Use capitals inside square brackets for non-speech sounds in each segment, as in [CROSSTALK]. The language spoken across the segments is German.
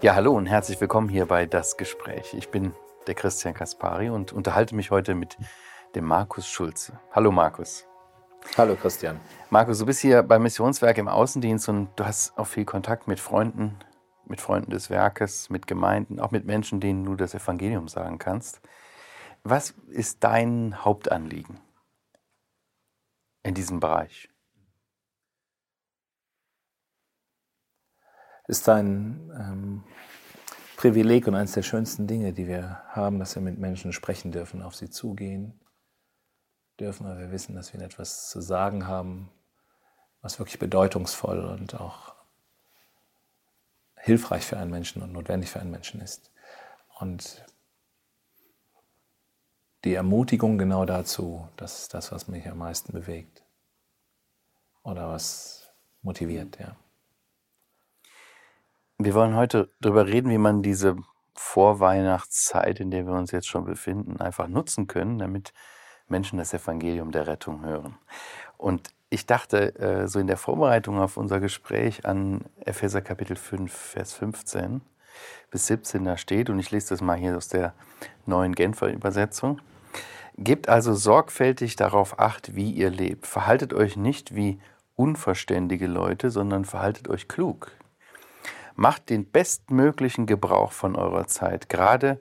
Ja, hallo und herzlich willkommen hier bei Das Gespräch. Ich bin der Christian Kaspari und unterhalte mich heute mit dem Markus Schulze. Hallo Markus. Hallo Christian. Markus, du bist hier beim Missionswerk im Außendienst und du hast auch viel Kontakt mit Freunden, mit Freunden des Werkes, mit Gemeinden, auch mit Menschen, denen du das Evangelium sagen kannst. Was ist dein Hauptanliegen in diesem Bereich? Ist ein ähm, Privileg und eines der schönsten Dinge, die wir haben, dass wir mit Menschen sprechen dürfen, auf sie zugehen dürfen, weil wir wissen, dass wir etwas zu sagen haben, was wirklich bedeutungsvoll und auch hilfreich für einen Menschen und notwendig für einen Menschen ist. Und die Ermutigung genau dazu, das ist das, was mich am meisten bewegt oder was motiviert, ja. Wir wollen heute darüber reden, wie man diese Vorweihnachtszeit, in der wir uns jetzt schon befinden, einfach nutzen können, damit Menschen das Evangelium der Rettung hören. Und ich dachte äh, so in der Vorbereitung auf unser Gespräch an Epheser Kapitel 5, Vers 15 bis 17 da steht, und ich lese das mal hier aus der neuen Genfer Übersetzung. Gebt also sorgfältig darauf acht, wie ihr lebt. Verhaltet euch nicht wie unverständige Leute, sondern verhaltet euch klug Macht den bestmöglichen Gebrauch von eurer Zeit, gerade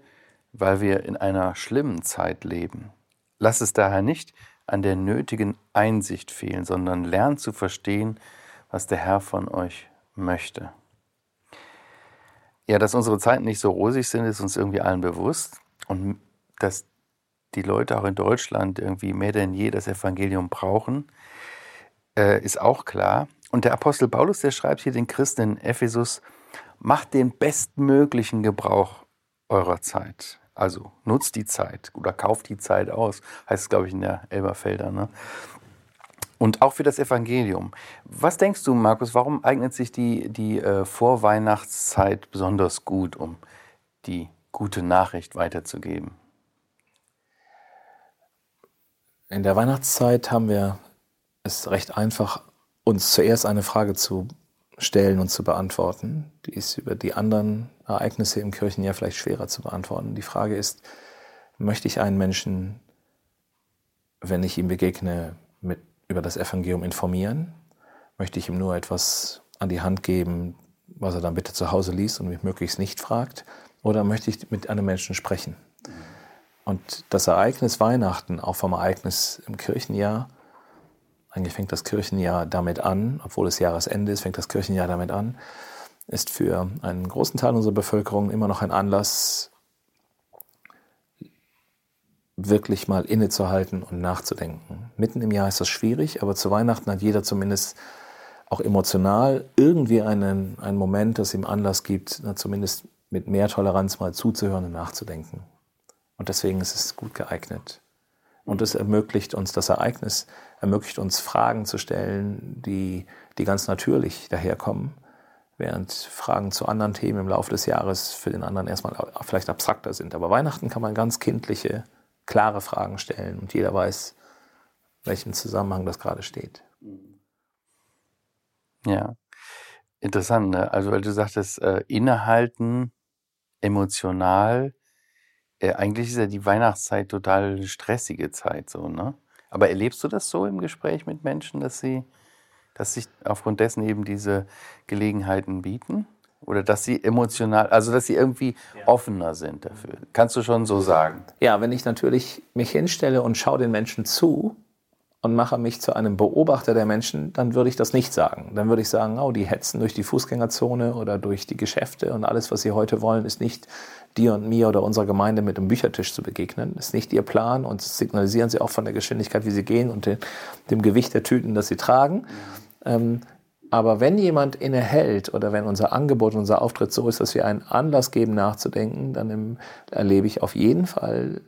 weil wir in einer schlimmen Zeit leben. Lasst es daher nicht an der nötigen Einsicht fehlen, sondern lernt zu verstehen, was der Herr von euch möchte. Ja, dass unsere Zeiten nicht so rosig sind, ist uns irgendwie allen bewusst. Und dass die Leute auch in Deutschland irgendwie mehr denn je das Evangelium brauchen, äh, ist auch klar. Und der Apostel Paulus, der schreibt hier den Christen in Ephesus, macht den bestmöglichen Gebrauch eurer Zeit. Also nutzt die Zeit oder kauft die Zeit aus, heißt es, glaube ich, in der Elberfelder. Ne? Und auch für das Evangelium. Was denkst du, Markus, warum eignet sich die, die äh, Vorweihnachtszeit besonders gut, um die gute Nachricht weiterzugeben? In der Weihnachtszeit haben wir es recht einfach, uns zuerst eine Frage zu stellen und zu beantworten. Die ist über die anderen Ereignisse im Kirchenjahr vielleicht schwerer zu beantworten. Die Frage ist, möchte ich einen Menschen, wenn ich ihm begegne, mit, über das Evangelium informieren? Möchte ich ihm nur etwas an die Hand geben, was er dann bitte zu Hause liest und mich möglichst nicht fragt? Oder möchte ich mit einem Menschen sprechen? Und das Ereignis Weihnachten, auch vom Ereignis im Kirchenjahr, eigentlich fängt das Kirchenjahr damit an, obwohl es Jahresende ist, fängt das Kirchenjahr damit an, ist für einen großen Teil unserer Bevölkerung immer noch ein Anlass, wirklich mal innezuhalten und nachzudenken. Mitten im Jahr ist das schwierig, aber zu Weihnachten hat jeder zumindest auch emotional irgendwie einen, einen Moment, das ihm Anlass gibt, zumindest mit mehr Toleranz mal zuzuhören und nachzudenken. Und deswegen ist es gut geeignet. Und es ermöglicht uns, das Ereignis ermöglicht uns Fragen zu stellen, die, die ganz natürlich daherkommen, während Fragen zu anderen Themen im Laufe des Jahres für den anderen erstmal vielleicht abstrakter sind. Aber Weihnachten kann man ganz kindliche, klare Fragen stellen und jeder weiß, welchen Zusammenhang das gerade steht. Ja, interessant. Ne? Also, weil du sagtest, äh, innehalten, emotional, äh, eigentlich ist ja die Weihnachtszeit total stressige Zeit so, ne? Aber erlebst du das so im Gespräch mit Menschen, dass sie, dass sich aufgrund dessen eben diese Gelegenheiten bieten? Oder dass sie emotional, also dass sie irgendwie ja. offener sind dafür. Kannst du schon so sagen? Ja, wenn ich natürlich mich hinstelle und schaue den Menschen zu, und mache mich zu einem Beobachter der Menschen, dann würde ich das nicht sagen. Dann würde ich sagen, oh, die hetzen durch die Fußgängerzone oder durch die Geschäfte und alles, was sie heute wollen, ist nicht dir und mir oder unserer Gemeinde mit dem Büchertisch zu begegnen. Ist nicht ihr Plan und signalisieren sie auch von der Geschwindigkeit, wie sie gehen und dem, dem Gewicht der Tüten, das sie tragen. Ähm, aber wenn jemand innehält oder wenn unser Angebot, unser Auftritt so ist, dass wir einen Anlass geben, nachzudenken, dann erlebe ich auf jeden Fall,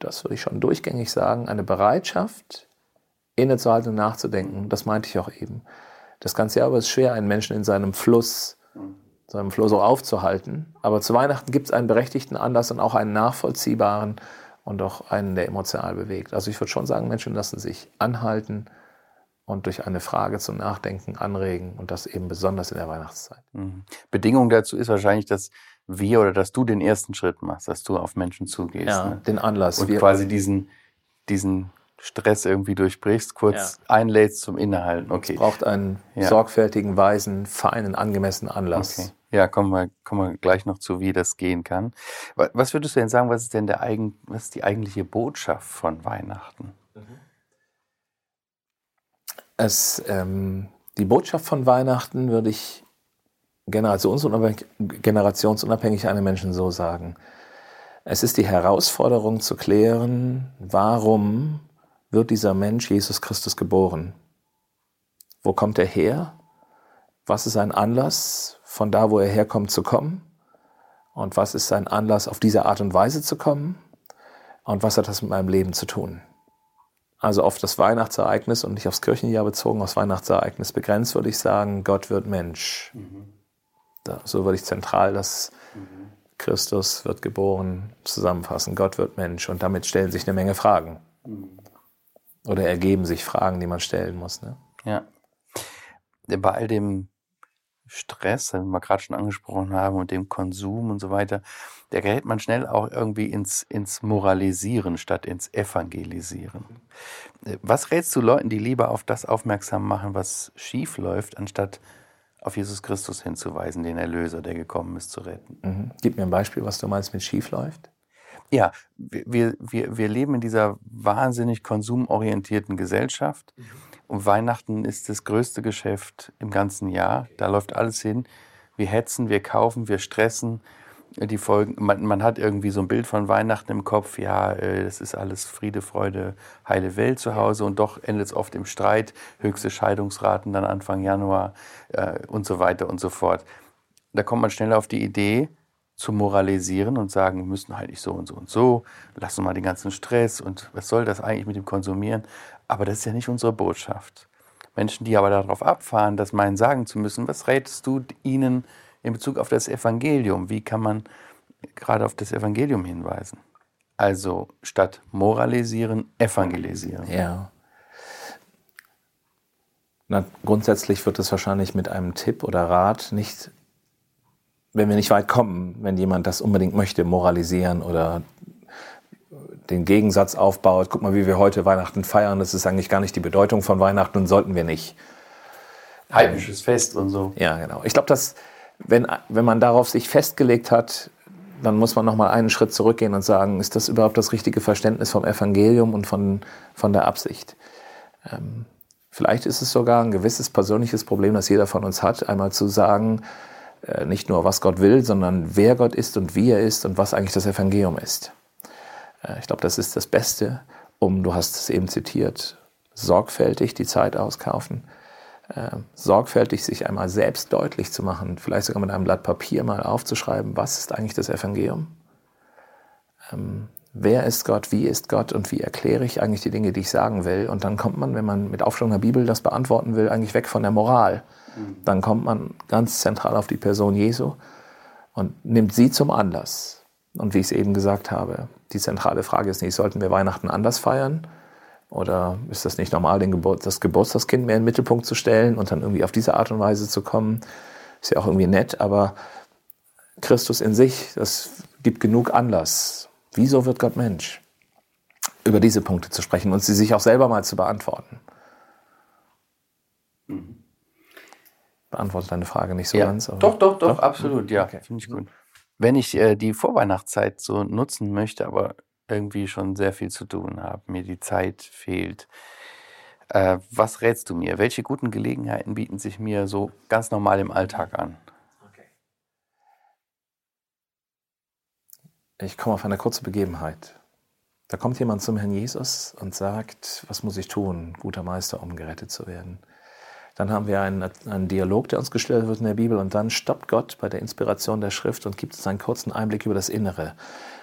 das würde ich schon durchgängig sagen, eine Bereitschaft, innezuhalten und nachzudenken. Das meinte ich auch eben. Das ganze Jahr aber ist schwer, einen Menschen in seinem Fluss, seinem Fluss auch aufzuhalten. Aber zu Weihnachten gibt es einen berechtigten Anlass und auch einen nachvollziehbaren und auch einen, der emotional bewegt. Also ich würde schon sagen, Menschen lassen sich anhalten und durch eine Frage zum Nachdenken anregen und das eben besonders in der Weihnachtszeit. Mhm. Bedingung dazu ist wahrscheinlich, dass wir oder dass du den ersten Schritt machst, dass du auf Menschen zugehst. Ja, ne? den Anlass. Und Wir- quasi diesen, diesen Stress irgendwie durchbrichst, kurz einlädst zum Innehalten. Okay. braucht einen Ja. sorgfältigen, weisen, feinen, angemessenen Anlass. Okay. Ja, kommen wir, kommen wir gleich noch zu, wie das gehen kann. Wa- Was würdest du denn sagen, was ist denn der eigen, was ist die eigentliche Botschaft von Weihnachten? Es, ähm, die Botschaft von Weihnachten würde ich generationsunabhängig, generationsunabhängig einem Menschen so sagen. Es ist die Herausforderung zu klären, warum wird dieser Mensch Jesus Christus geboren? Wo kommt er her? Was ist sein Anlass, von da, wo er herkommt, zu kommen? Und was ist sein Anlass, auf diese Art und Weise zu kommen? Und was hat das mit meinem Leben zu tun? Also auf das Weihnachtsereignis und nicht aufs Kirchenjahr bezogen, aufs Weihnachtsereignis begrenzt, würde ich sagen, Gott wird Mensch. Da, so würde ich zentral das Christus wird geboren zusammenfassen. Gott wird Mensch. Und damit stellen sich eine Menge Fragen. Oder ergeben sich Fragen, die man stellen muss. Ne? Ja. Bei all dem Stress, den wir gerade schon angesprochen haben, und dem Konsum und so weiter, da gerät man schnell auch irgendwie ins, ins Moralisieren statt ins Evangelisieren. Äh, Was rätst du Leuten, die lieber auf das aufmerksam machen, was schief läuft, anstatt auf Jesus Christus hinzuweisen, den Erlöser, der gekommen ist, zu retten? Mhm. Gib mir ein Beispiel, was du meinst mit schief läuft. Ja, wir, wir, wir leben in dieser wahnsinnig konsumorientierten Gesellschaft. Und Weihnachten ist das größte Geschäft im ganzen Jahr. Da läuft alles hin. Wir hetzen, wir kaufen, wir stressen. Die Folgen, man, man hat irgendwie so ein Bild von Weihnachten im Kopf, ja, äh, das ist alles Friede, Freude, heile Welt zu Hause und doch endet es oft im Streit, höchste Scheidungsraten dann Anfang Januar äh, und so weiter und so fort. Da kommt man schnell auf die Idee, zu moralisieren und sagen, wir müssen halt nicht so und so und so, lassen mal den ganzen Stress und was soll das eigentlich mit dem Konsumieren? Aber das ist ja nicht unsere Botschaft. Menschen, die aber darauf abfahren, das meinen sagen zu müssen, was rätst du ihnen in Bezug auf das Evangelium? Wie kann man gerade auf das Evangelium hinweisen? Also statt moralisieren, evangelisieren. Ja. Na, grundsätzlich wird es wahrscheinlich mit einem Tipp oder Rat nicht, wenn wir nicht weit kommen, wenn jemand das unbedingt möchte, moralisieren oder den Gegensatz aufbaut. Guck mal, wie wir heute Weihnachten feiern. Das ist eigentlich gar nicht die Bedeutung von Weihnachten und sollten wir nicht. Heidnisches Fest und so. Ja, genau. Ich glaube, dass wenn, wenn man darauf sich festgelegt hat, dann muss man noch mal einen Schritt zurückgehen und sagen, ist das überhaupt das richtige Verständnis vom Evangelium und von, von der Absicht? Ähm, vielleicht ist es sogar ein gewisses persönliches Problem, das jeder von uns hat, einmal zu sagen, nicht nur was Gott will, sondern wer Gott ist und wie er ist und was eigentlich das Evangelium ist. Äh, ich glaube, das ist das Beste, um, du hast es eben zitiert, sorgfältig die Zeit auskaufen, äh, sorgfältig sich einmal selbst deutlich zu machen, vielleicht sogar mit einem Blatt Papier mal aufzuschreiben, was ist eigentlich das Evangelium? Ähm, wer ist Gott, wie ist Gott und wie erkläre ich eigentlich die Dinge, die ich sagen will? Und dann kommt man, wenn man mit Aufschwung der Bibel das beantworten will, eigentlich weg von der Moral. Dann kommt man ganz zentral auf die Person Jesu und nimmt sie zum Anlass. Und wie ich es eben gesagt habe, die zentrale Frage ist nicht, sollten wir Weihnachten anders feiern? Oder ist das nicht normal, Gebur das Geburtstagskind mehr in den Mittelpunkt zu stellen und dann irgendwie auf diese Art und Weise zu kommen? Ist ja auch irgendwie nett, aber Christus in sich, das gibt genug Anlass. Wieso wird Gott Mensch? Über diese Punkte zu sprechen und sie sich auch selber mal zu beantworten. Beantwortet deine Frage nicht so Ja. ganz. aber- Doch, doch, doch, absolut, ja. Okay. Finde ich gut. Wenn ich äh, die Vorweihnachtszeit so nutzen möchte, aber irgendwie schon sehr viel zu tun habe, mir die Zeit fehlt, äh, was rätst du mir? Welche guten Gelegenheiten bieten sich mir so ganz normal im Alltag an? Ich komme auf eine kurze Begebenheit. Da kommt jemand zum Herrn Jesus und sagt, was muss ich tun, guter Meister, um gerettet zu werden? Dann haben wir einen, einen Dialog, der uns gestellt wird in der Bibel und dann stoppt Gott bei der Inspiration der Schrift und gibt uns einen kurzen Einblick über das Innere.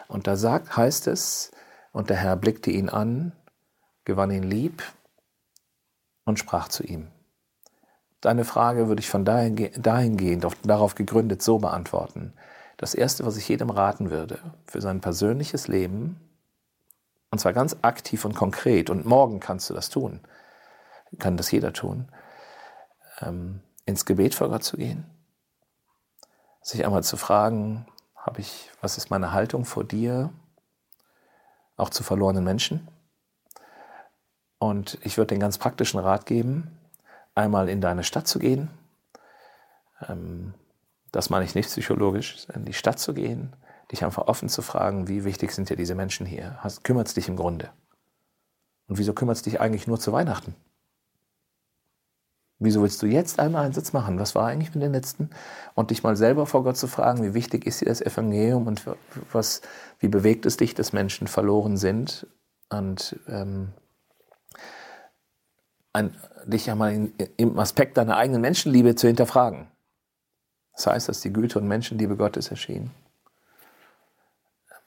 Und da sagt, heißt es, und der Herr blickte ihn an, gewann ihn lieb und sprach zu ihm. Deine Frage würde ich von dahin, dahingehend, auf, darauf gegründet, so beantworten. Das Erste, was ich jedem raten würde, für sein persönliches Leben, und zwar ganz aktiv und konkret, und morgen kannst du das tun, kann das jeder tun, ähm, ins Gebet vor Gott zu gehen, sich einmal zu fragen, habe ich, was ist meine Haltung vor dir, auch zu verlorenen Menschen? Und ich würde den ganz praktischen Rat geben, einmal in deine Stadt zu gehen. Ähm, das meine ich nicht psychologisch, in die Stadt zu gehen, dich einfach offen zu fragen, wie wichtig sind dir diese Menschen hier? Kümmert es dich im Grunde? Und wieso kümmert es dich eigentlich nur zu Weihnachten? Wieso willst du jetzt einmal einen Sitz machen? Was war eigentlich mit den letzten? Und dich mal selber vor Gott zu fragen, wie wichtig ist dir das Evangelium und was, wie bewegt es dich, dass Menschen verloren sind? Und ähm, ein, dich einmal in, im Aspekt deiner eigenen Menschenliebe zu hinterfragen. Das heißt, dass die Güte und Menschenliebe Gottes erschien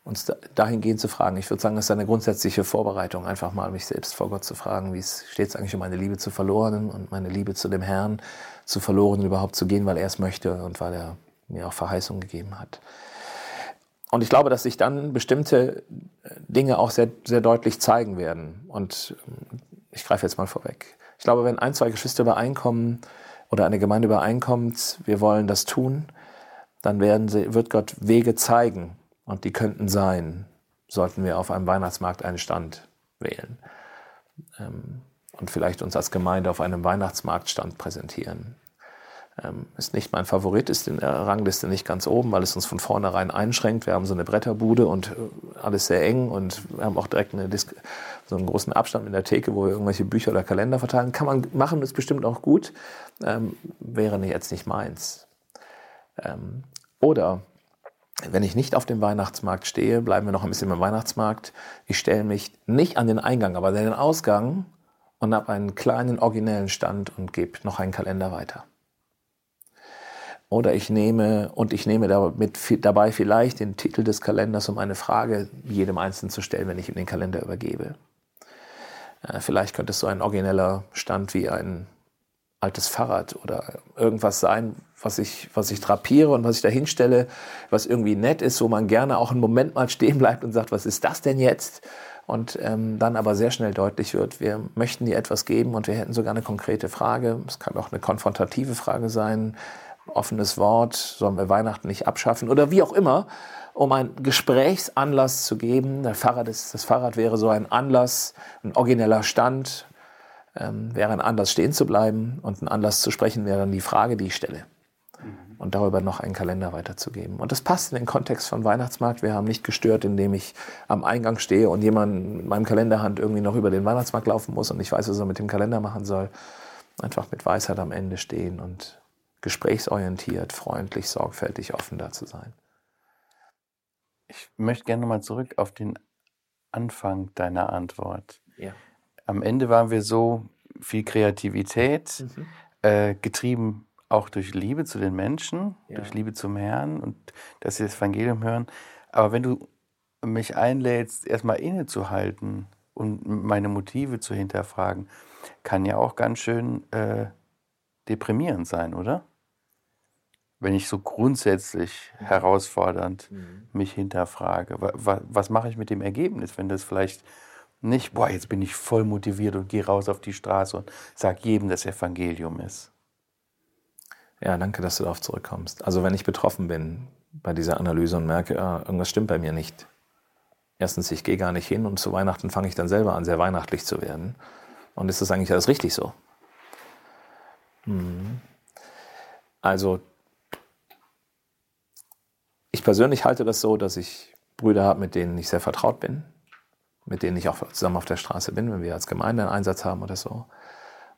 uns dahingehend zu fragen. Ich würde sagen, das ist eine grundsätzliche Vorbereitung, einfach mal mich selbst vor Gott zu fragen, wie steht es eigentlich um meine Liebe zu Verlorenen und meine Liebe zu dem Herrn, zu Verlorenen überhaupt zu gehen, weil er es möchte und weil er mir auch Verheißung gegeben hat. Und ich glaube, dass sich dann bestimmte Dinge auch sehr, sehr deutlich zeigen werden. Und ähm, ich greife jetzt mal vorweg. Ich glaube, wenn ein, zwei Geschwister übereinkommen oder eine Gemeinde übereinkommt, wir wollen das tun, dann werden sie, wird Gott Wege zeigen, und die könnten sein, sollten wir auf einem Weihnachtsmarkt einen Stand wählen. Ähm, und vielleicht uns als Gemeinde auf einem Weihnachtsmarktstand präsentieren. Ähm, ist nicht mein Favorit, ist in der Rangliste nicht ganz oben, weil es uns von vornherein einschränkt. Wir haben so eine Bretterbude und äh, alles sehr eng und wir haben auch direkt eine Dis so einen großen Abstand in der Theke, wo wir irgendwelche Bücher oder Kalender verteilen. Kann man machen, ist bestimmt auch gut, ähm, wäre jetzt nicht meins. Oder wenn ich nicht auf dem Weihnachtsmarkt stehe, bleiben wir noch ein bisschen beim Weihnachtsmarkt. Ich stelle mich nicht an den Eingang, aber an den Ausgang und habe einen kleinen originellen Stand und gebe noch einen Kalender weiter. Oder ich nehme und ich nehme dabei vielleicht den Titel des Kalenders, um eine Frage jedem Einzelnen zu stellen, wenn ich ihm den Kalender übergebe. Äh, vielleicht könnte es so ein origineller Stand wie ein altes Fahrrad oder irgendwas sein, was ich, was ich drapiere und was ich da hinstelle, was irgendwie nett ist, wo man gerne auch einen Moment mal stehen bleibt und sagt, was ist das denn jetzt? Und ähm, dann aber sehr schnell deutlich wird, wir möchten dir etwas geben und wir hätten sogar eine konkrete Frage. Es kann auch eine konfrontative Frage sein, offenes Wort, sollen wir Weihnachten nicht abschaffen oder wie auch immer, um einen Gesprächsanlass zu geben. Der Fahrrad ist, das Fahrrad wäre so ein Anlass, ein origineller Stand, ähm, wäre ein Anlass stehen zu bleiben und ein Anlass zu sprechen wäre dann die Frage, die ich stelle und darüber noch einen Kalender weiterzugeben. Und das passt in den Kontext von Weihnachtsmarkt. Wir haben nicht gestört, indem ich am Eingang stehe und jemand mit meinem Kalenderhand irgendwie noch über den Weihnachtsmarkt laufen muss und ich weiß, was er mit dem Kalender machen soll. Einfach mit Weisheit am Ende stehen und gesprächsorientiert, freundlich, sorgfältig, offen da zu sein. Ich möchte gerne nochmal zurück auf den Anfang deiner Antwort. Ja. Am Ende waren wir so viel Kreativität, mhm. äh, getrieben auch durch Liebe zu den Menschen, ja. durch Liebe zum Herrn und dass sie das Evangelium hören. Aber wenn du mich einlädst, erstmal innezuhalten und meine Motive zu hinterfragen, kann ja auch ganz schön äh, deprimierend sein, oder? Wenn ich so grundsätzlich mhm. herausfordernd mhm. mich hinterfrage, was, was mache ich mit dem Ergebnis, wenn das vielleicht nicht, boah, jetzt bin ich voll motiviert und gehe raus auf die Straße und sage jedem, das Evangelium ist. Ja, danke, dass du darauf zurückkommst. Also wenn ich betroffen bin bei dieser Analyse und merke, ah, irgendwas stimmt bei mir nicht. Erstens, ich gehe gar nicht hin und zu Weihnachten fange ich dann selber an, sehr weihnachtlich zu werden. Und ist das eigentlich alles richtig so? Hm. Also, ich persönlich halte das so, dass ich Brüder habe, mit denen ich sehr vertraut bin, mit denen ich auch zusammen auf der Straße bin, wenn wir als Gemeinde einen Einsatz haben oder so.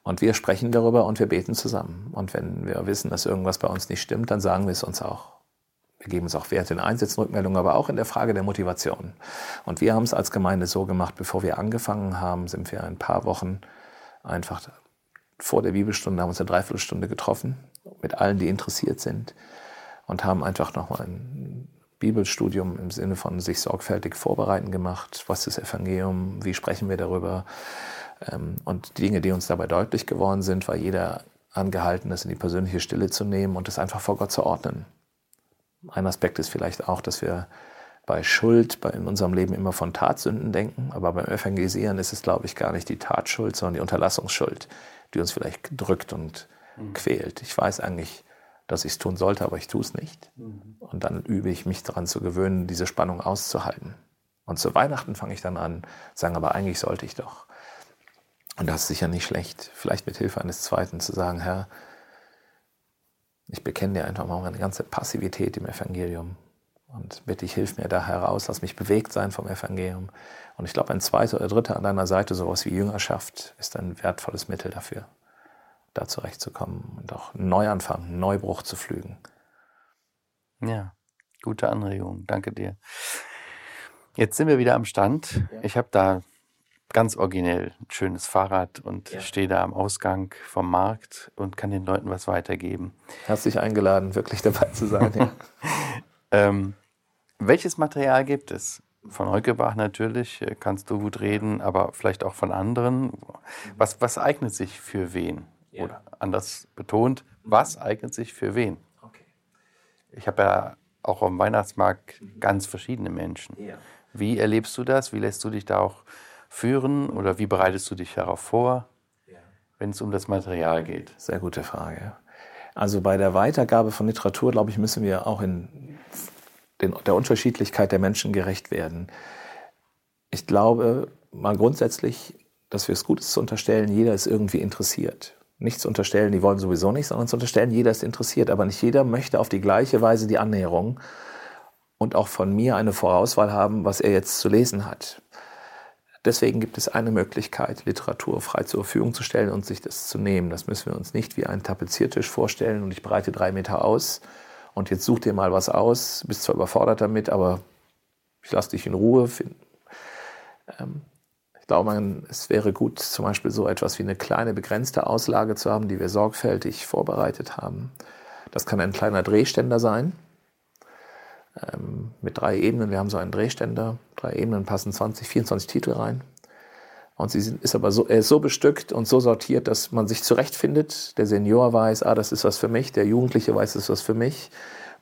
Und wir sprechen darüber und wir beten zusammen. Und wenn wir wissen, dass irgendwas bei uns nicht stimmt, dann sagen wir es uns auch. Wir geben uns auch Wert in Einsätzen, Rückmeldungen, aber auch in der Frage der Motivation. Und wir haben es als Gemeinde so gemacht, bevor wir angefangen haben, sind wir ein paar Wochen einfach vor der Bibelstunde, haben uns eine Dreiviertelstunde getroffen, mit allen, die interessiert sind, und haben einfach nochmal ein Bibelstudium im Sinne von sich sorgfältig vorbereiten gemacht. Was ist das Evangelium? Wie sprechen wir darüber? Ähm, und die Dinge, die uns dabei deutlich geworden sind, war jeder angehalten, das in die persönliche Stille zu nehmen und es einfach vor Gott zu ordnen. Ein Aspekt ist vielleicht auch, dass wir bei Schuld bei, in unserem Leben immer von Tatsünden denken, aber beim Evangelisieren ist es, glaube ich, gar nicht die Tatschuld, sondern die Unterlassungsschuld, die uns vielleicht drückt und mhm. quält. Ich weiß eigentlich, dass ich es tun sollte, aber ich tue es nicht. Mhm. Und dann übe ich mich daran zu gewöhnen, diese Spannung auszuhalten. Und zu Weihnachten fange ich dann an, sagen, aber eigentlich sollte ich doch. Und das ist sicher nicht schlecht, vielleicht mit Hilfe eines Zweiten zu sagen, Herr, ich bekenne dir einfach mal meine ganze Passivität im Evangelium und bitte ich, hilf mir da heraus, lass mich bewegt sein vom Evangelium. Und ich glaube, ein zweiter oder dritter an deiner Seite, sowas wie Jüngerschaft, ist ein wertvolles Mittel dafür, da zurechtzukommen und auch einen Neuanfang, einen Neubruch zu flügen. Ja, gute Anregung. Danke dir. Jetzt sind wir wieder am Stand. Ich habe da ganz originell ein schönes Fahrrad und ja. stehe da am Ausgang vom Markt und kann den Leuten was weitergeben. Herzlich eingeladen, wirklich dabei zu sein. Ja. [LAUGHS] ähm, welches Material gibt es? Von Heukebach natürlich, äh, kannst du gut reden, aber vielleicht auch von anderen. Was, was eignet sich für wen? Ja. Oder anders betont, was eignet sich für wen? Okay. Ich habe ja auch am Weihnachtsmarkt ganz verschiedene Menschen. Wie erlebst du das? Wie lässt du dich da auch führen oder wie bereitest du dich darauf vor, wenn es um das Material geht? Sehr gute Frage. Also bei der Weitergabe von Literatur, glaube ich, müssen wir auch in den, der Unterschiedlichkeit der Menschen gerecht werden. Ich glaube mal grundsätzlich, dass wir es gut ist zu unterstellen, jeder ist irgendwie interessiert. Nicht zu unterstellen, die wollen sowieso nicht, sondern zu unterstellen, jeder ist interessiert. Aber nicht jeder möchte auf die gleiche Weise die Annäherung und auch von mir eine Vorauswahl haben, was er jetzt zu lesen hat. Deswegen gibt es eine Möglichkeit, Literatur frei zur Verfügung zu stellen und sich das zu nehmen. Das müssen wir uns nicht wie einen Tapeziertisch vorstellen und ich breite drei Meter aus und jetzt such dir mal was aus, bist zwar überfordert damit, aber ich lasse dich in Ruhe. Ähm, ich glaube, es wäre gut, zum Beispiel so etwas wie eine kleine begrenzte Auslage zu haben, die wir sorgfältig vorbereitet haben. Das kann ein kleiner Drehständer sein ähm, mit drei Ebenen. Wir haben so einen Drehständer, drei Ebenen passen 20, 24 Titel rein. Und sie sind, ist aber so, er ist so bestückt und so sortiert, dass man sich zurechtfindet. Der Senior weiß, ah, das ist was für mich. Der Jugendliche weiß, das ist was für mich.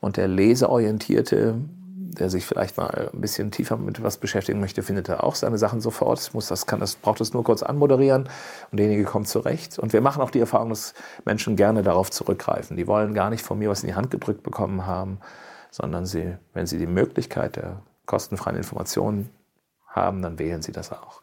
Und der Leseorientierte, der sich vielleicht mal ein bisschen tiefer mit was beschäftigen möchte, findet er auch seine Sachen sofort. Muss das, kann das, braucht es nur kurz anmoderieren und derjenige kommt zurecht. Und wir machen auch die Erfahrung, dass Menschen gerne darauf zurückgreifen. Die wollen gar nicht von mir was in die Hand gedrückt bekommen haben, sondern sie, wenn sie die Möglichkeit der kostenfreien Informationen haben, dann wählen sie das auch.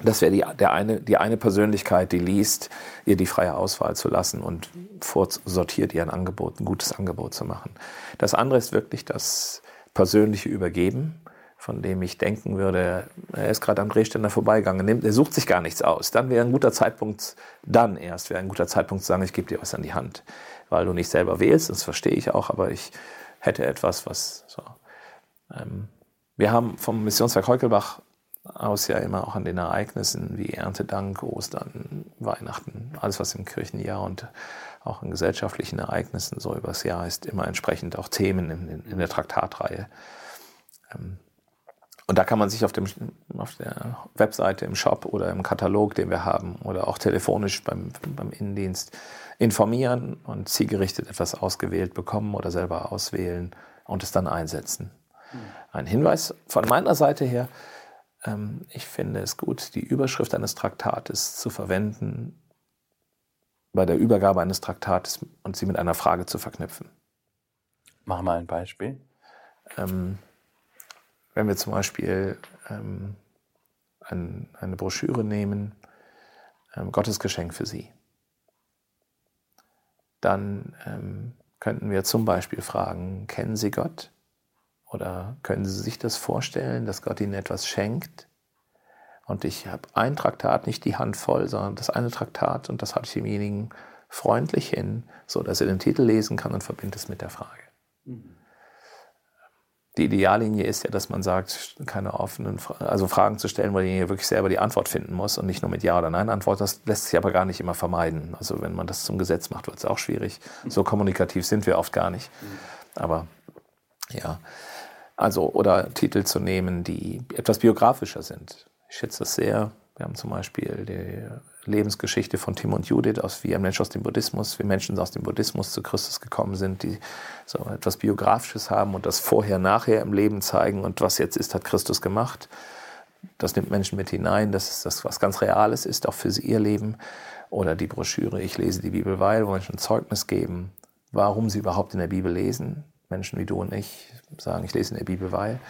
Das wäre die, der eine, die eine Persönlichkeit, die liest, ihr die freie Auswahl zu lassen und vorsortiert ihr ein Angebot, ein gutes Angebot zu machen. Das andere ist wirklich das persönliche Übergeben, von dem ich denken würde, er ist gerade am Drehständer vorbeigegangen, er sucht sich gar nichts aus. Dann wäre ein guter Zeitpunkt, dann erst wäre ein guter Zeitpunkt zu sagen, ich gebe dir was an die Hand. Weil du nicht selber wählst, das verstehe ich auch, aber ich hätte etwas, was so. Ähm, wir haben vom Missionswerk Heukelbach aus ja immer auch an den Ereignissen wie Erntedank, Ostern, Weihnachten, alles was im Kirchenjahr und auch in gesellschaftlichen Ereignissen so übers Jahr ist, immer entsprechend auch Themen in, in der Traktatreihe. Ähm, und da kann man sich auf, dem, auf der Webseite, im Shop oder im Katalog, den wir haben, oder auch telefonisch beim, beim Innendienst informieren und zielgerichtet etwas ausgewählt bekommen oder selber auswählen und es dann einsetzen. Ein Hinweis von meiner Seite her, ähm, ich finde es gut, die Überschrift eines Traktates zu verwenden bei der Übergabe eines Traktates und sie mit einer Frage zu verknüpfen. Mach mal ein Beispiel. Ähm, wenn wir zum Beispiel ähm, ein, eine Broschüre nehmen, Gottes Geschenk für Sie dann ähm, könnten wir zum Beispiel fragen, kennen Sie Gott? Oder können Sie sich das vorstellen, dass Gott Ihnen etwas schenkt? Und ich habe ein Traktat, nicht die Hand voll, sondern das eine Traktat und das halte ich demjenigen freundlich hin, so dass er den Titel lesen kann und verbindet es mit der Frage. Mhm die Ideallinie ist ja, dass man sagt, keine offenen, also Fragen zu stellen, wo derjenige wirklich selber die Antwort finden muss und nicht nur mit Ja oder Nein Antwort. Das lässt sich aber gar nicht immer vermeiden. Also wenn man das zum Gesetz macht, wird es auch schwierig. So kommunikativ sind wir oft gar nicht. Aber ja, also oder Titel zu nehmen, die etwas biografischer sind. Ich schätze das sehr, Wir haben zum Beispiel die Lebensgeschichte von Tim und Judith aus wie ein Mensch aus dem Buddhismus, wie Menschen aus dem Buddhismus zu Christus gekommen sind, die so etwas Biografisches haben und das Vorher-Nachher im Leben zeigen und was jetzt ist, hat Christus gemacht. Das nimmt Menschen mit hinein, dass es das was ganz Reales ist, auch für sie ihr Leben. Oder die Broschüre Ich lese die Bibel weil, wo Menschen Zeugnis geben, warum sie überhaupt in der Bibel lesen. Menschen wie du und ich sagen, ich lese in der Bibel weil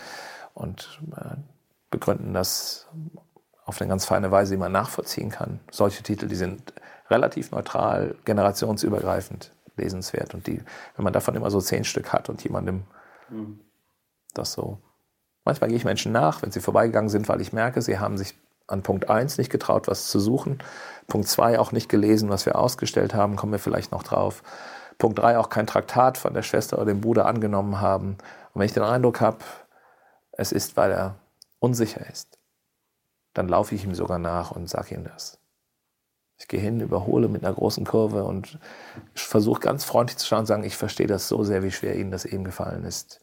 und äh, begründen das auf eine ganz feine Weise, die man nachvollziehen kann. Solche Titel, die sind relativ neutral, generationsübergreifend lesenswert. Und die, wenn man davon immer so zehn Stück hat und jemandem mhm. das so. Manchmal gehe ich Menschen nach, wenn sie vorbeigegangen sind, weil ich merke, sie haben sich an Punkt 1 nicht getraut, was zu suchen. Punkt 2 auch nicht gelesen, was wir ausgestellt haben, kommen wir vielleicht noch drauf. Punkt 3 auch kein Traktat von der Schwester oder dem Bruder angenommen haben. Und wenn ich den Eindruck habe, es ist, weil er unsicher ist, dann laufe ich ihm sogar nach und sage ihm das. Ich gehe hin, überhole mit einer großen Kurve und versuche ganz freundlich zu schauen und sagen, ich verstehe das so sehr, wie schwer Ihnen das eben gefallen ist,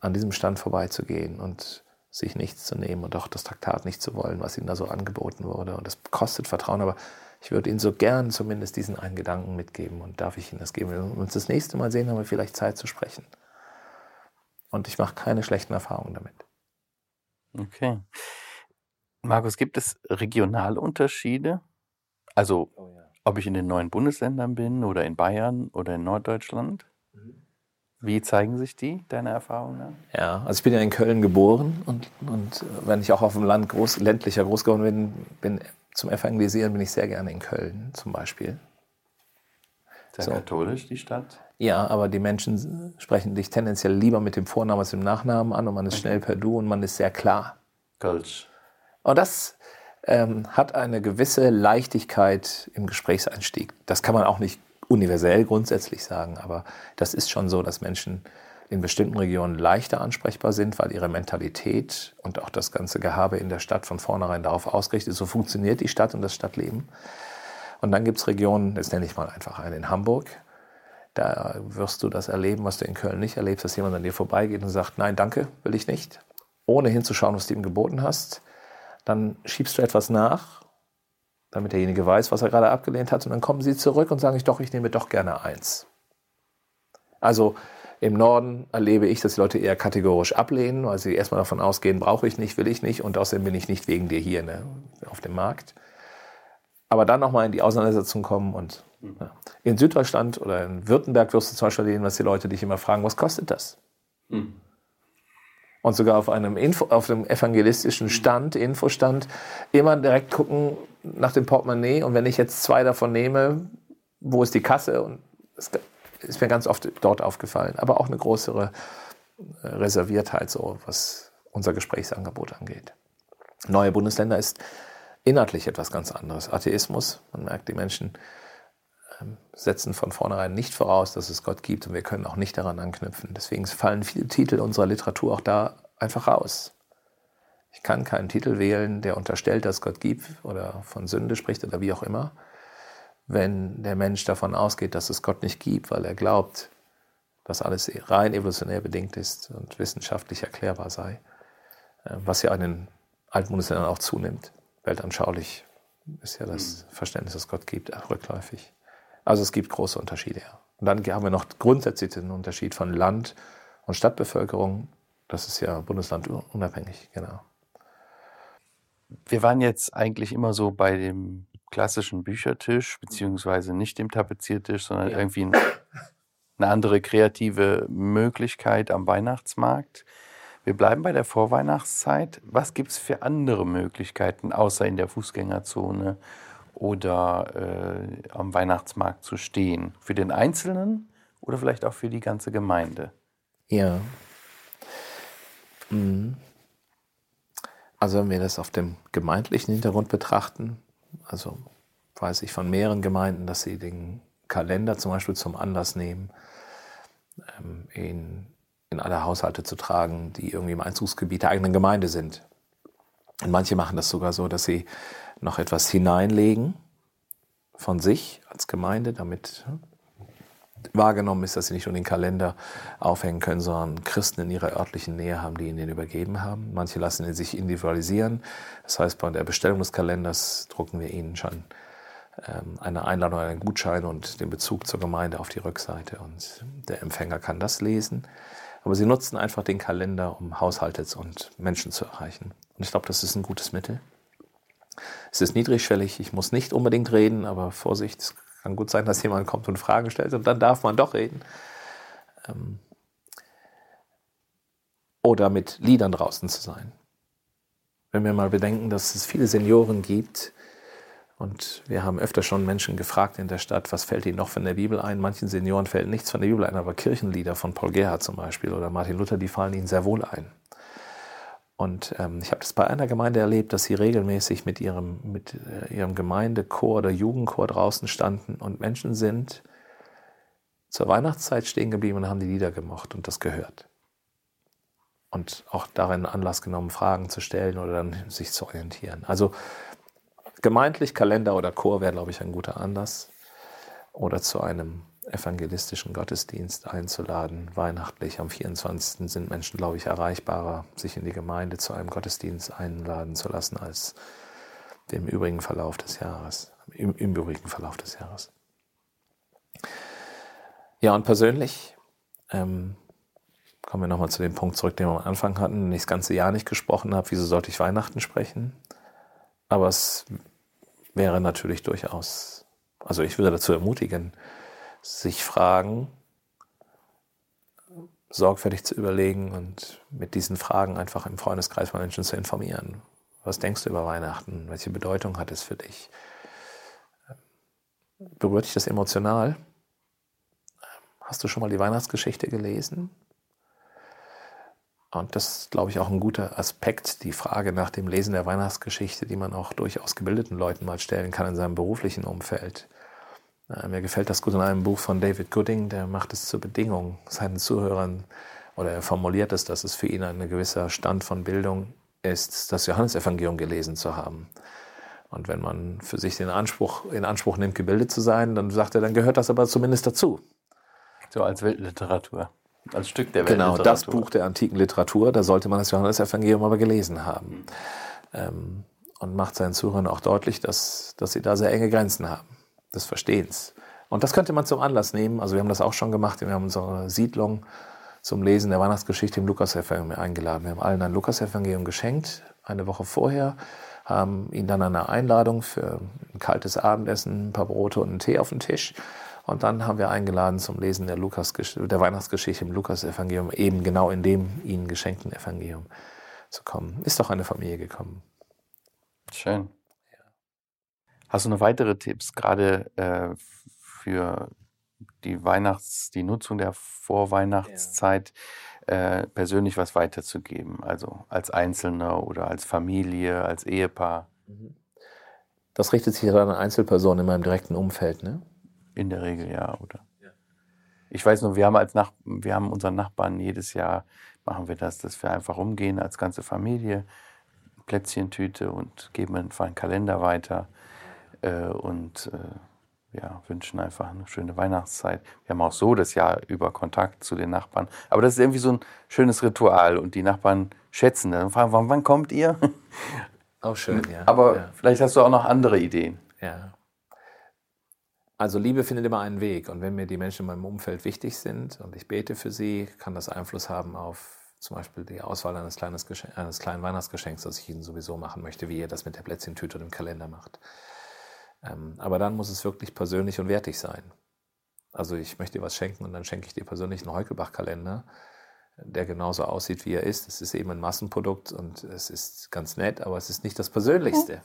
an diesem Stand vorbeizugehen und sich nichts zu nehmen und auch das Traktat nicht zu wollen, was Ihnen da so angeboten wurde. Und das kostet Vertrauen, aber ich würde Ihnen so gern zumindest diesen einen Gedanken mitgeben und darf ich Ihnen das geben. Wenn wir uns das nächste Mal sehen, haben wir vielleicht Zeit zu sprechen. Und ich mache keine schlechten Erfahrungen damit. Okay. Markus, gibt es Regionalunterschiede? Also, oh ja. ob ich in den neuen Bundesländern bin oder in Bayern oder in Norddeutschland? Mhm. Wie zeigen sich die, deine Erfahrungen nach? Ja, also ich bin ja in Köln geboren und, und wenn ich auch auf dem Land groß, ländlicher groß geworden bin, bin, zum Evangelisieren bin ich sehr gerne in Köln zum Beispiel. Sehr so. katholisch, die Stadt? Ja, aber die Menschen sprechen dich tendenziell lieber mit dem Vornamen als dem Nachnamen an und man ist okay. schnell per Du und man ist sehr klar. Kölsch. Und das ähm, hat eine gewisse Leichtigkeit im Gesprächseinstieg. Das kann man auch nicht universell grundsätzlich sagen, aber das ist schon so, dass Menschen in bestimmten Regionen leichter ansprechbar sind, weil ihre Mentalität und auch das ganze Gehabe in der Stadt von vornherein darauf ausgerichtet ist. So funktioniert die Stadt und das Stadtleben. Und dann gibt es Regionen, das nenne ich mal einfach eine in Hamburg, da wirst du das erleben, was du in Köln nicht erlebst, dass jemand an dir vorbeigeht und sagt, nein, danke, will ich nicht, ohne hinzuschauen, was du ihm geboten hast dann schiebst du etwas nach, damit derjenige weiß, was er gerade abgelehnt hat, und dann kommen sie zurück und sagen, ich doch, ich nehme doch gerne eins. Also im Norden erlebe ich, dass die Leute eher kategorisch ablehnen, weil sie erstmal davon ausgehen, brauche ich nicht, will ich nicht und außerdem bin ich nicht wegen dir hier ne, auf dem Markt. Aber dann nochmal in die Auseinandersetzung kommen und ja. in Süddeutschland oder in Württemberg wirst du zum Beispiel erleben, dass die Leute dich immer fragen, was kostet das? Mhm und sogar auf einem Info, auf einem evangelistischen Stand, Infostand, immer direkt gucken nach dem Portemonnaie und wenn ich jetzt zwei davon nehme, wo ist die Kasse? Und das ist mir ganz oft dort aufgefallen, aber auch eine größere äh, Reserviertheit, so was unser Gesprächsangebot angeht. Neue Bundesländer ist inhaltlich etwas ganz anderes. Atheismus, man merkt, die Menschen setzen von vornherein nicht voraus, dass es Gott gibt und wir können auch nicht daran anknüpfen. Deswegen fallen viele Titel unserer Literatur auch da einfach raus. Ich kann keinen Titel wählen, der unterstellt, dass Gott gibt oder von Sünde spricht oder wie auch immer, wenn der Mensch davon ausgeht, dass es Gott nicht gibt, weil er glaubt, dass alles rein evolutionär bedingt ist und wissenschaftlich erklärbar sei, äh, was ja in den alten Bundesländern auch zunimmt. Weltanschaulich ist ja das hm. Verständnis, dass Gott gibt, rückläufig. Also es gibt große Unterschiede. Und dann haben wir noch grundsätzlich den Unterschied von Land- und Stadtbevölkerung. Das ist ja bundeslandunabhängig, genau. Wir waren jetzt eigentlich immer so bei dem klassischen Büchertisch, beziehungsweise nicht dem Tapeziertisch, sondern ja. irgendwie eine andere kreative Möglichkeit am Weihnachtsmarkt. Wir bleiben bei der Vorweihnachtszeit. Was gibt es für andere Möglichkeiten, außer in der Fußgängerzone oder äh, am Weihnachtsmarkt zu stehen. Für den Einzelnen oder vielleicht auch für die ganze Gemeinde. Ja. Mhm. Also wenn wir das auf dem gemeindlichen Hintergrund betrachten, also weiß ich von mehreren Gemeinden, dass sie den Kalender zum Beispiel zum Anlass nehmen, ähm, ihn in alle Haushalte zu tragen, die irgendwie im Einzugsgebiet der eigenen Gemeinde sind. Und manche machen das sogar so, dass sie noch etwas hineinlegen von sich als Gemeinde, damit wahrgenommen ist, dass sie nicht nur den Kalender aufhängen können, sondern Christen in ihrer örtlichen Nähe haben, die ihnen den übergeben haben. Manche lassen ihn sich individualisieren. Das heißt, bei der Bestellung des Kalenders drucken wir ihnen schon ähm, eine Einladung, einen Gutschein und den Bezug zur Gemeinde auf die Rückseite. Und der Empfänger kann das lesen. Aber sie nutzen einfach den Kalender, um Haushalte und Menschen zu erreichen. Und ich glaube, das ist ein gutes Mittel. Es ist niedrigschwellig, ich muss nicht unbedingt reden, aber Vorsicht, es kann gut sein, dass jemand kommt und Fragen stellt und dann darf man doch reden. Ähm, oder mit Liedern draußen zu sein. Wenn wir mal bedenken, dass es viele Senioren gibt, und wir haben öfter schon Menschen gefragt in der Stadt, was fällt ihnen noch von der Bibel ein? Manchen Senioren fällt nichts von der Bibel ein, aber Kirchenlieder von Paul Gerhard zum Beispiel oder Martin Luther, die fallen ihnen sehr wohl ein. Und ähm, ich habe das bei einer Gemeinde erlebt, dass sie regelmäßig mit ihrem, mit äh, ihrem Gemeindechor oder Jugendchor draußen standen und Menschen sind zur Weihnachtszeit stehen geblieben und haben die Lieder gemocht und das gehört. Und auch darin Anlass genommen, Fragen zu stellen oder dann sich zu orientieren. Also gemeindlich Kalender oder Chor wäre, glaube ich, ein guter Anlass. Oder zu einem evangelistischen Gottesdienst einzuladen. Weihnachtlich am 24. sind Menschen, glaube ich, erreichbarer, sich in die Gemeinde zu einem Gottesdienst einladen zu lassen, als im übrigen Verlauf des Jahres. Im, im übrigen Verlauf des Jahres. Ja, und persönlich ähm, kommen wir nochmal zu dem Punkt zurück, den wir am Anfang hatten, wenn ich das ganze Jahr nicht gesprochen habe, wieso sollte ich Weihnachten sprechen? Aber es wäre natürlich durchaus, also ich würde dazu ermutigen, sich fragen, sorgfältig zu überlegen und mit diesen Fragen einfach im Freundeskreis von Menschen zu informieren. Was denkst du über Weihnachten? Welche Bedeutung hat es für dich? Berührt dich das emotional? Hast du schon mal die Weihnachtsgeschichte gelesen? Und das ist, glaube ich, auch ein guter Aspekt, die Frage nach dem Lesen der Weihnachtsgeschichte, die man auch durchaus gebildeten Leuten mal stellen kann in seinem beruflichen Umfeld. Äh, mir gefällt das gut in einem Buch von David Gooding, der macht es zur Bedingung seinen Zuhörern oder er formuliert es, dass es für ihn ein gewisser Stand von Bildung ist, das Johannesevangelium gelesen zu haben. Und wenn man für sich den Anspruch, in Anspruch nimmt, gebildet zu sein, dann sagt er, dann gehört das aber zumindest dazu. So als Weltliteratur. Als Stück der Weltliteratur. Genau, das Buch der antiken Literatur, da sollte man das Johannesevangelium aber gelesen haben. Ähm, und macht seinen Zuhörern auch deutlich, dass, dass sie da sehr enge Grenzen haben des Verstehens. Und das könnte man zum Anlass nehmen. Also wir haben das auch schon gemacht. Wir haben unsere Siedlung zum Lesen der Weihnachtsgeschichte im Lukasevangelium eingeladen. Wir haben allen ein Lukasevangelium geschenkt, eine Woche vorher, haben ihnen dann eine Einladung für ein kaltes Abendessen, ein paar Brote und einen Tee auf den Tisch. Und dann haben wir eingeladen zum Lesen der, Lukas, der Weihnachtsgeschichte im Lukasevangelium, eben genau in dem ihnen geschenkten Evangelium zu kommen. Ist doch eine Familie gekommen. Schön. Hast du noch weitere Tipps, gerade äh, für die Weihnachts-, die Nutzung der Vorweihnachtszeit ja. äh, persönlich was weiterzugeben? Also als Einzelner oder als Familie, als Ehepaar? Mhm. Das richtet sich dann an Einzelpersonen in meinem direkten Umfeld, ne? In der Regel ja, oder? Ja. Ich weiß nur, wir haben als Nach wir haben unseren Nachbarn jedes Jahr machen wir das, dass wir einfach rumgehen als ganze Familie, Plätzchentüte und geben einfach einen Kalender weiter äh, und äh, ja, wünschen einfach eine schöne Weihnachtszeit. Wir haben auch so das Jahr über Kontakt zu den Nachbarn. Aber das ist irgendwie so ein schönes Ritual und die Nachbarn schätzen dann fragen, wann, wann kommt ihr? [LAUGHS] Auch schön, ja. Aber ja. vielleicht hast du auch noch andere Ideen. Ja. Also Liebe findet immer einen Weg und wenn mir die Menschen in meinem Umfeld wichtig sind und ich bete für sie, kann das Einfluss haben auf zum Beispiel die Auswahl eines, kleines eines kleinen Weihnachtsgeschenks, das ich ihnen sowieso machen möchte, wie ihr das mit der Plätzchentüte und dem Kalender macht. Ähm, aber dann muss es wirklich persönlich und wertig sein. Also ich möchte dir was schenken und dann schenke ich dir persönlich einen Heukelbach-Kalender, der genauso aussieht, wie er ist. Es ist eben ein Massenprodukt und es ist ganz nett, aber es ist nicht das Persönlichste.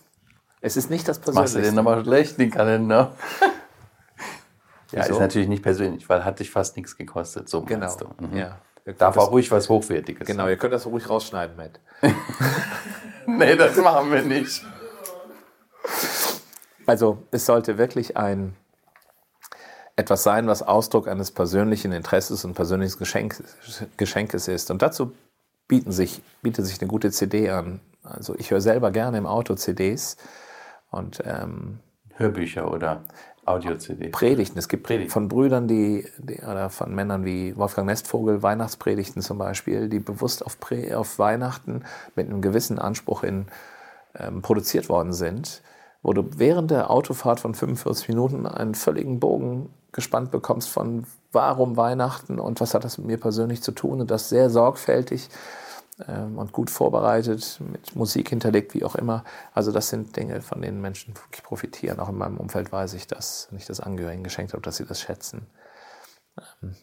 Es ist nicht das Persönlichste. Machst du den aber schlecht, den Kalender? [LAUGHS] ja, Wieso? ist natürlich nicht persönlich, weil hat dich fast nichts gekostet. So genau. du. Mhm. Ja. Darf auch ruhig was Hochwertiges Genau, ihr könnt das ruhig rausschneiden, Matt. [LAUGHS] nee, das machen wir nicht. Also es sollte wirklich ein etwas sein, was Ausdruck eines persönlichen Interesses und persönlichen Geschenk, Geschenkes ist. Und dazu bieten sich, bietet sich eine gute CD an. Also ich höre selber gerne im Auto CDs und ähm, Hörbücher oder Audio-CD. Predigten. Es gibt Predigten. von Brüdern, die, die, oder von Männern wie Wolfgang Nestvogel, Weihnachtspredigten zum Beispiel, die bewusst auf, Pre, auf Weihnachten mit einem gewissen Anspruch in, ähm, produziert worden sind, wo du während der Autofahrt von 45 Minuten einen völligen Bogen gespannt bekommst von warum Weihnachten und was hat das mit mir persönlich zu tun und das sehr sorgfältig ähm, und gut vorbereitet, mit Musik hinterlegt, wie auch immer. Also das sind Dinge, von denen Menschen wirklich profitieren. Auch in meinem Umfeld weiß ich das, wenn ich das Angehörigen geschenkt habe, dass sie das schätzen. Ähm,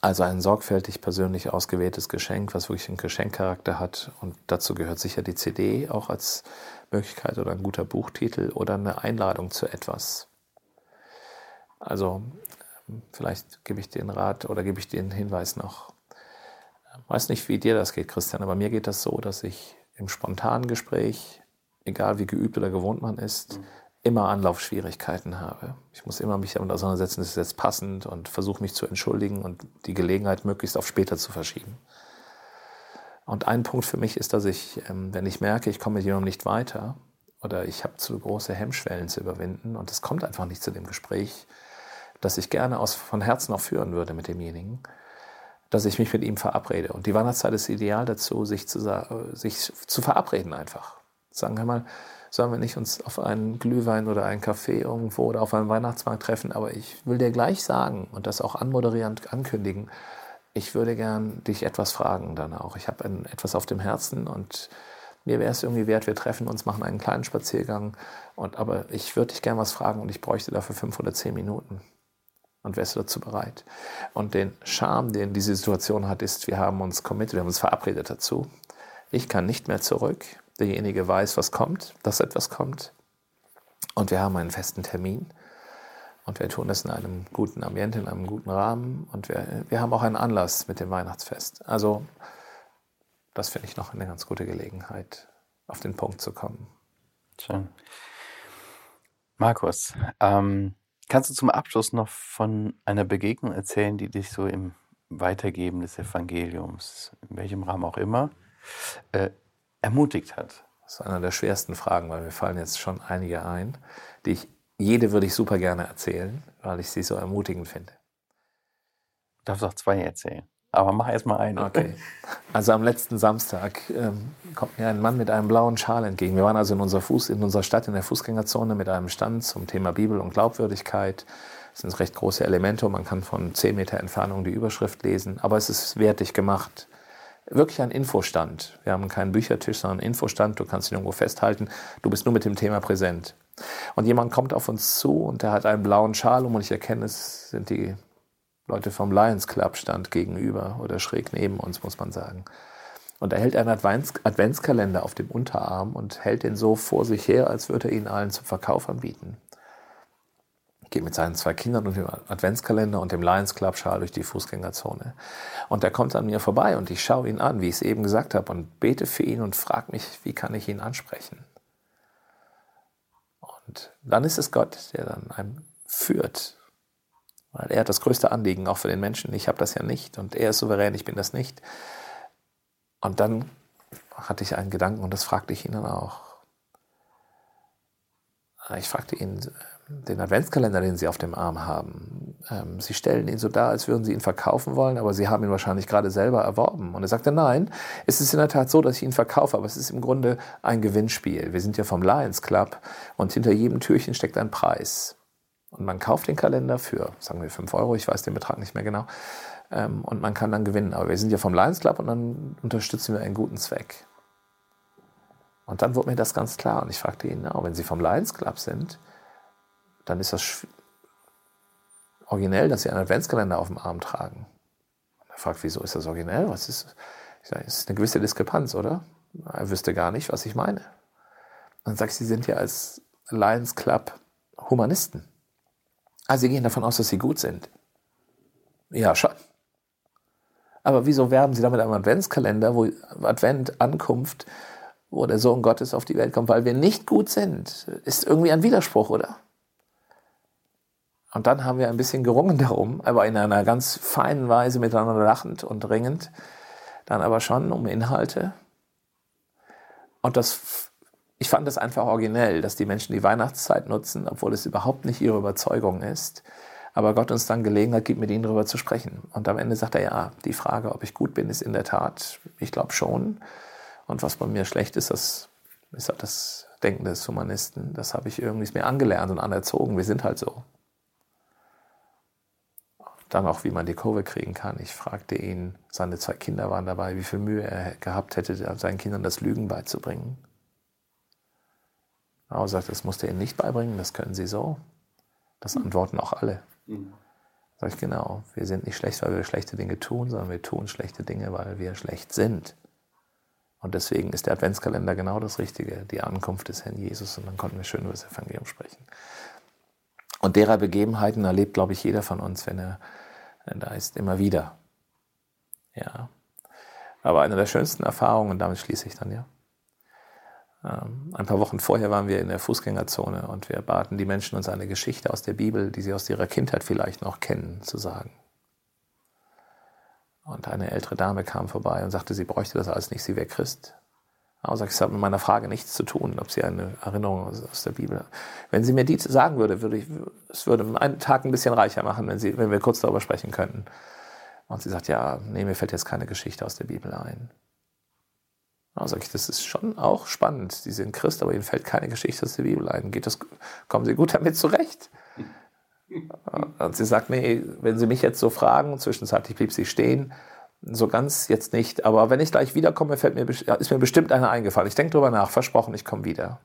also ein sorgfältig persönlich ausgewähltes Geschenk, was wirklich einen Geschenkcharakter hat. Und dazu gehört sicher die CD auch als Möglichkeit oder ein guter Buchtitel oder eine Einladung zu etwas. Also vielleicht gebe ich den Rat oder gebe ich den Hinweis noch. Ich weiß nicht, wie dir das geht, Christian, aber mir geht das so, dass ich im spontanen Gespräch, egal wie geübt oder gewohnt man ist, mhm. immer Anlaufschwierigkeiten habe. Ich muss immer mich damit auseinandersetzen, ist es jetzt passend und versuche mich zu entschuldigen und die Gelegenheit möglichst auf später zu verschieben. Und ein Punkt für mich ist, dass ich, ähm, wenn ich merke, ich komme mit jemandem nicht weiter oder ich habe zu große Hemmschwellen zu überwinden und es kommt einfach nicht zu dem Gespräch, das ich gerne aus, von Herzen auch führen würde mit demjenigen, dass ich mich mit ihm verabrede. Und die Weihnachtszeit ist ideal dazu, sich zu, sich zu verabreden einfach. Sagen wir mal, sollen wir nicht uns auf einen Glühwein oder einen Kaffee irgendwo oder auf einem Weihnachtsmarkt treffen, aber ich will dir gleich sagen und das auch anmoderierend ankündigen, ich würde gern dich etwas fragen dann auch. Ich habe etwas auf dem Herzen und mir wäre es irgendwie wert, wir treffen uns, machen einen kleinen Spaziergang. Und, aber ich würde dich gern was fragen und ich bräuchte dafür fünf oder zehn Minuten. Und wärst du dazu bereit? Und den Charme, den diese Situation hat, ist, wir haben uns committed, wir haben uns verabredet dazu. Ich kann nicht mehr zurück. Derjenige weiß, was kommt, dass etwas kommt. Und wir haben einen festen Termin. Und wir tun das in einem guten Ambiente, in einem guten Rahmen. Und wir, wir haben auch einen Anlass mit dem Weihnachtsfest. Also, das finde ich noch eine ganz gute Gelegenheit, auf den Punkt zu kommen. Schön. Markus, ähm, Kannst du zum Abschluss noch von einer Begegnung erzählen, die dich so im Weitergeben des Evangeliums, in welchem Rahmen auch immer, äh, ermutigt hat? Das ist einer der schwersten Fragen, weil mir fallen jetzt schon einige ein, die ich, jede würde ich super gerne erzählen, weil ich sie so ermutigend finde. Du darfst auch zwei erzählen. Aber mach erst mal eine. Okay. Also am letzten Samstag ähm, kommt mir ein Mann mit einem blauen Schal entgegen. Wir waren also in unserer, Fuß, in unserer Stadt in der Fußgängerzone mit einem Stand zum Thema Bibel und Glaubwürdigkeit. Das sind recht große Elemente man kann von 10 Meter Entfernung die Überschrift lesen. Aber es ist wertig gemacht. Wirklich ein Infostand. Wir haben keinen Büchertisch, sondern einen Infostand. Du kannst ihn irgendwo festhalten. Du bist nur mit dem Thema präsent. Und jemand kommt auf uns zu und der hat einen blauen Schal um und ich erkenne, es sind die Leute vom Lions Club stand gegenüber oder schräg neben uns, muss man sagen. Und er hält einen Advents Adventskalender auf dem Unterarm und hält den so vor sich her, als würde er ihn allen zum Verkauf anbieten. Geht mit seinen zwei Kindern und dem Adventskalender und dem Lions Club Schal durch die Fußgängerzone. Und er kommt an mir vorbei und ich schaue ihn an, wie ich es eben gesagt habe, und bete für ihn und frage mich, wie kann ich ihn ansprechen. Und dann ist es Gott, der dann einem führt weil er hat das größte Anliegen, auch für den Menschen. Ich habe das ja nicht und er ist souverän, ich bin das nicht. Und dann hatte ich einen Gedanken und das fragte ich ihn dann auch. Ich fragte ihn, den Adventskalender, den Sie auf dem Arm haben, ähm, Sie stellen ihn so dar, als würden Sie ihn verkaufen wollen, aber Sie haben ihn wahrscheinlich gerade selber erworben. Und er sagte, nein, es ist in der Tat so, dass ich ihn verkaufe, aber es ist im Grunde ein Gewinnspiel. Wir sind ja vom Lions Club und hinter jedem Türchen steckt ein Preis. Und man kauft den Kalender für, sagen wir, 5 Euro, ich weiß den Betrag nicht mehr genau. Ähm, und man kann dann gewinnen. Aber wir sind ja vom Lions Club und dann unterstützen wir einen guten Zweck. Und dann wurde mir das ganz klar. Und ich fragte ihn, na, wenn Sie vom Lions Club sind, dann ist das originell, dass Sie einen Adventskalender auf dem Arm tragen. Er fragt, wieso ist das originell? Was ist, ich sage, es ist eine gewisse Diskrepanz, oder? Er wüsste gar nicht, was ich meine. Und dann sagt Sie sind ja als Lions Club Humanisten. Also Sie gehen davon aus, dass Sie gut sind. Ja, schon. Aber wieso werben Sie da mit einem Adventskalender, wo Advent, Ankunft, wo der Sohn Gottes auf die Welt kommt, weil wir nicht gut sind? Ist irgendwie ein Widerspruch, oder? Und dann haben wir ein bisschen gerungen darum, aber in einer ganz feinen Weise miteinander lachend und ringend, dann aber schon um Inhalte. Und das ich fand das einfach originell, dass die Menschen die Weihnachtszeit nutzen, obwohl es überhaupt nicht ihre Überzeugung ist. Aber Gott uns dann Gelegenheit gibt, mit ihnen darüber zu sprechen. Und am Ende sagt er, ja, die Frage, ob ich gut bin, ist in der Tat, ich glaube schon. Und was bei mir schlecht ist, das ist halt das Denken des Humanisten. Das habe ich irgendwie mir angelernt und anerzogen. Wir sind halt so. Dann auch, wie man die Kurve kriegen kann. Ich fragte ihn, seine zwei Kinder waren dabei, wie viel Mühe er gehabt hätte, seinen Kindern das Lügen beizubringen. Aber er sagt, das musste er ihnen nicht beibringen, das können sie so. Das antworten auch alle. Mhm. Sag ich genau, wir sind nicht schlecht, weil wir schlechte Dinge tun, sondern wir tun schlechte Dinge, weil wir schlecht sind. Und deswegen ist der Adventskalender genau das Richtige, die Ankunft des Herrn Jesus. Und dann konnten wir schön über das Evangelium sprechen. Und derer Begebenheiten erlebt, glaube ich, jeder von uns, wenn er da ist, immer wieder. Ja. Aber eine der schönsten Erfahrungen, und damit schließe ich dann ja. Ähm, ein paar Wochen vorher waren wir in der Fußgängerzone und wir baten die Menschen, uns eine Geschichte aus der Bibel, die sie aus ihrer Kindheit vielleicht noch kennen, zu sagen. Und eine ältere Dame kam vorbei und sagte, sie bräuchte das alles nicht, sie wäre Christ. Sag, es hat mit meiner Frage nichts zu tun, ob sie eine Erinnerung aus der Bibel. Wenn sie mir die sagen würde, würde ich, es würde einen Tag ein bisschen reicher machen, wenn, sie, wenn wir kurz darüber sprechen könnten. Und sie sagt, ja, nee, mir fällt jetzt keine Geschichte aus der Bibel ein. Da sage ich, das ist schon auch spannend. Sie sind Christ, aber ihnen fällt keine Geschichte aus der Bibel ein. Geht das, kommen Sie gut damit zurecht? [LAUGHS] Und sie sagt, nee, wenn Sie mich jetzt so fragen, zwischenzeitlich blieb sie stehen, so ganz jetzt nicht, aber wenn ich gleich wiederkomme, fällt mir, ist mir bestimmt einer eingefallen. Ich denke drüber nach, versprochen, ich komme wieder.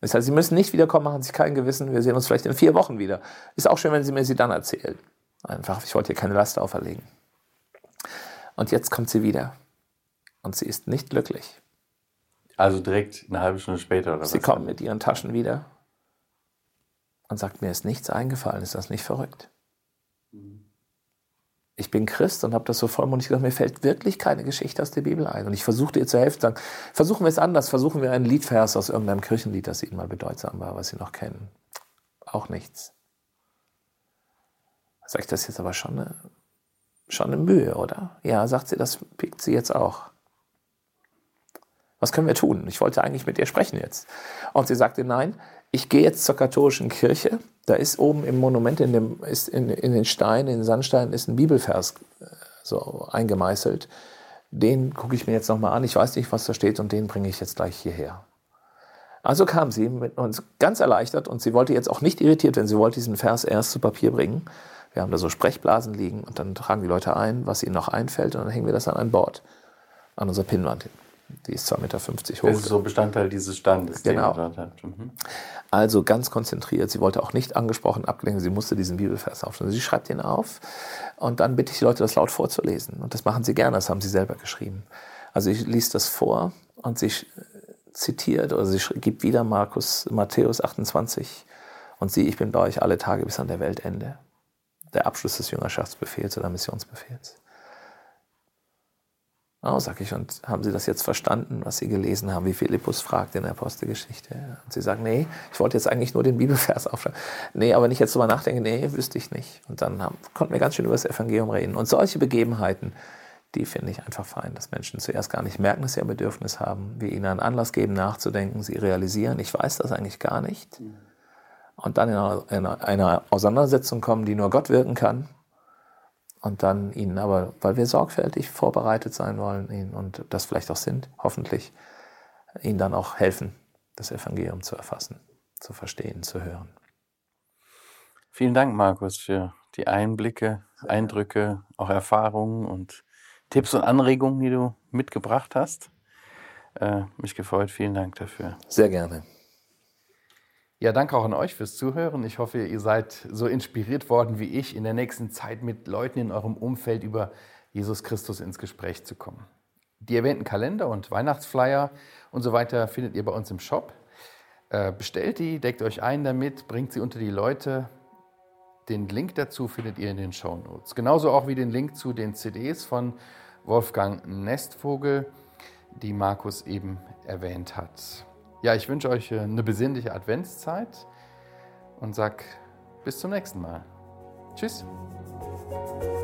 Das heißt, Sie müssen nicht wiederkommen, machen sich kein Gewissen, wir sehen uns vielleicht in vier Wochen wieder. Ist auch schön, wenn Sie mir sie dann erzählen. Einfach, ich wollte ihr keine Last auferlegen. Und jetzt kommt sie wieder. Und sie ist nicht glücklich. Also direkt eine halbe Stunde später oder sie was? Sie kommt mit ihren Taschen wieder und sagt, mir ist nichts eingefallen. Ist das nicht verrückt? Ich bin Christ und habe das so vollmundig gesagt, mir fällt wirklich keine Geschichte aus der Bibel ein. Und ich versuchte ihr zu helfen, sagen, versuchen wir es anders, versuchen wir einen Liedvers aus irgendeinem Kirchenlied, das Ihnen mal bedeutsam war, was Sie noch kennen. Auch nichts. Sag ich das jetzt aber schon eine, schon eine Mühe, oder? Ja, sagt sie, das pickt sie jetzt auch was können wir tun? Ich wollte eigentlich mit ihr sprechen jetzt. Und sie sagte, nein, ich gehe jetzt zur katholischen Kirche. Da ist oben im Monument, in, dem, ist in, in den Steinen, in den Sandsteinen, ist ein Bibelvers äh, so eingemeißelt. Den gucke ich mir jetzt nochmal an. Ich weiß nicht, was da steht und den bringe ich jetzt gleich hierher. Also kam sie mit uns ganz erleichtert und sie wollte jetzt auch nicht irritiert werden. Sie wollte diesen Vers erst zu Papier bringen. Wir haben da so Sprechblasen liegen und dann tragen die Leute ein, was ihnen noch einfällt und dann hängen wir das an ein Board, an unserer Pinnwand hin. Die ist 2,50 Meter hoch. Das ist so Bestandteil dieses Standes. Genau. Mhm. Also ganz konzentriert. Sie wollte auch nicht angesprochen abgelenkt. Sie musste diesen Bibelvers aufschreiben. Sie schreibt ihn auf und dann bitte ich die Leute, das laut vorzulesen. Und das machen sie gerne. Das haben sie selber geschrieben. Also ich liest das vor und sie zitiert oder sie gibt wieder Markus, Matthäus 28 und sie, ich bin bei euch alle Tage bis an der Weltende. Der Abschluss des Jüngerschaftsbefehls oder Missionsbefehls. Oh, sag ich, und haben Sie das jetzt verstanden, was Sie gelesen haben, wie Philippus fragt in der Apostelgeschichte? Und Sie sagen, nee, ich wollte jetzt eigentlich nur den Bibelvers [LAUGHS] aufschreiben. Nee, aber nicht jetzt drüber nachdenken, nee, wüsste ich nicht. Und dann haben, konnten wir ganz schön über das Evangelium reden. Und solche Begebenheiten, die finde ich einfach fein, dass Menschen zuerst gar nicht merken, dass sie ein Bedürfnis haben, wir ihnen einen Anlass geben, nachzudenken, sie realisieren, ich weiß das eigentlich gar nicht. Und dann in einer Auseinandersetzung kommen, die nur Gott wirken kann und dann ihnen aber, weil wir sorgfältig vorbereitet sein wollen ihnen und das vielleicht auch sind, hoffentlich, ihnen dann auch helfen, das Evangelium zu erfassen, zu verstehen, zu hören. Vielen Dank, Markus, für die Einblicke, Eindrücke, auch Erfahrungen und Tipps und Anregungen, die du mitgebracht hast. Äh, mich gefreut. Vielen Dank dafür. Sehr gerne. Ja, danke auch an euch fürs Zuhören. Ich hoffe, ihr seid so inspiriert worden wie ich, in der nächsten Zeit mit Leuten in eurem Umfeld über Jesus Christus ins Gespräch zu kommen. Die erwähnten Kalender und Weihnachtsflyer und so weiter findet ihr bei uns im Shop. Äh, bestellt die, deckt euch ein damit, bringt sie unter die Leute. Den Link dazu findet ihr in den Show Notes. Genauso auch wie den Link zu den CDs von Wolfgang Nestvogel, die Markus eben erwähnt hat. Ja, ich wünsche euch äh, eine besinnliche Adventszeit und sag bis zum nächsten Mal. Tschüss. Musik